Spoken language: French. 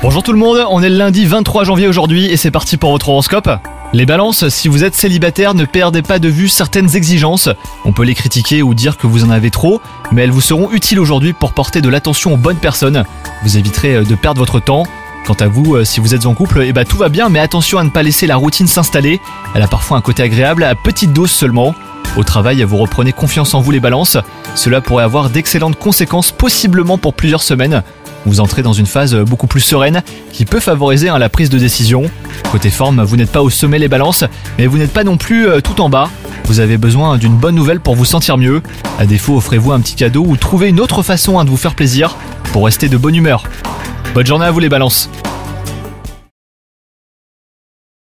Bonjour tout le monde, on est le lundi 23 janvier aujourd'hui et c'est parti pour votre horoscope. Les balances, si vous êtes célibataire, ne perdez pas de vue certaines exigences. On peut les critiquer ou dire que vous en avez trop, mais elles vous seront utiles aujourd'hui pour porter de l'attention aux bonnes personnes. Vous éviterez euh, de perdre votre temps. Quant à vous, euh, si vous êtes en couple, eh ben tout va bien, mais attention à ne pas laisser la routine s'installer. Elle a parfois un côté agréable, à petite dose seulement. Au travail, vous reprenez confiance en vous les balances. Cela pourrait avoir d'excellentes conséquences, possiblement pour plusieurs semaines. Vous entrez dans une phase beaucoup plus sereine qui peut favoriser hein, la prise de décision. Côté forme, vous n'êtes pas au sommet les balances, mais vous n'êtes pas non plus euh, tout en bas. Vous avez besoin d'une bonne nouvelle pour vous sentir mieux. À défaut, offrez-vous un petit cadeau ou trouvez une autre façon hein, de vous faire plaisir pour rester de bonne humeur. Bonne journée à vous les balances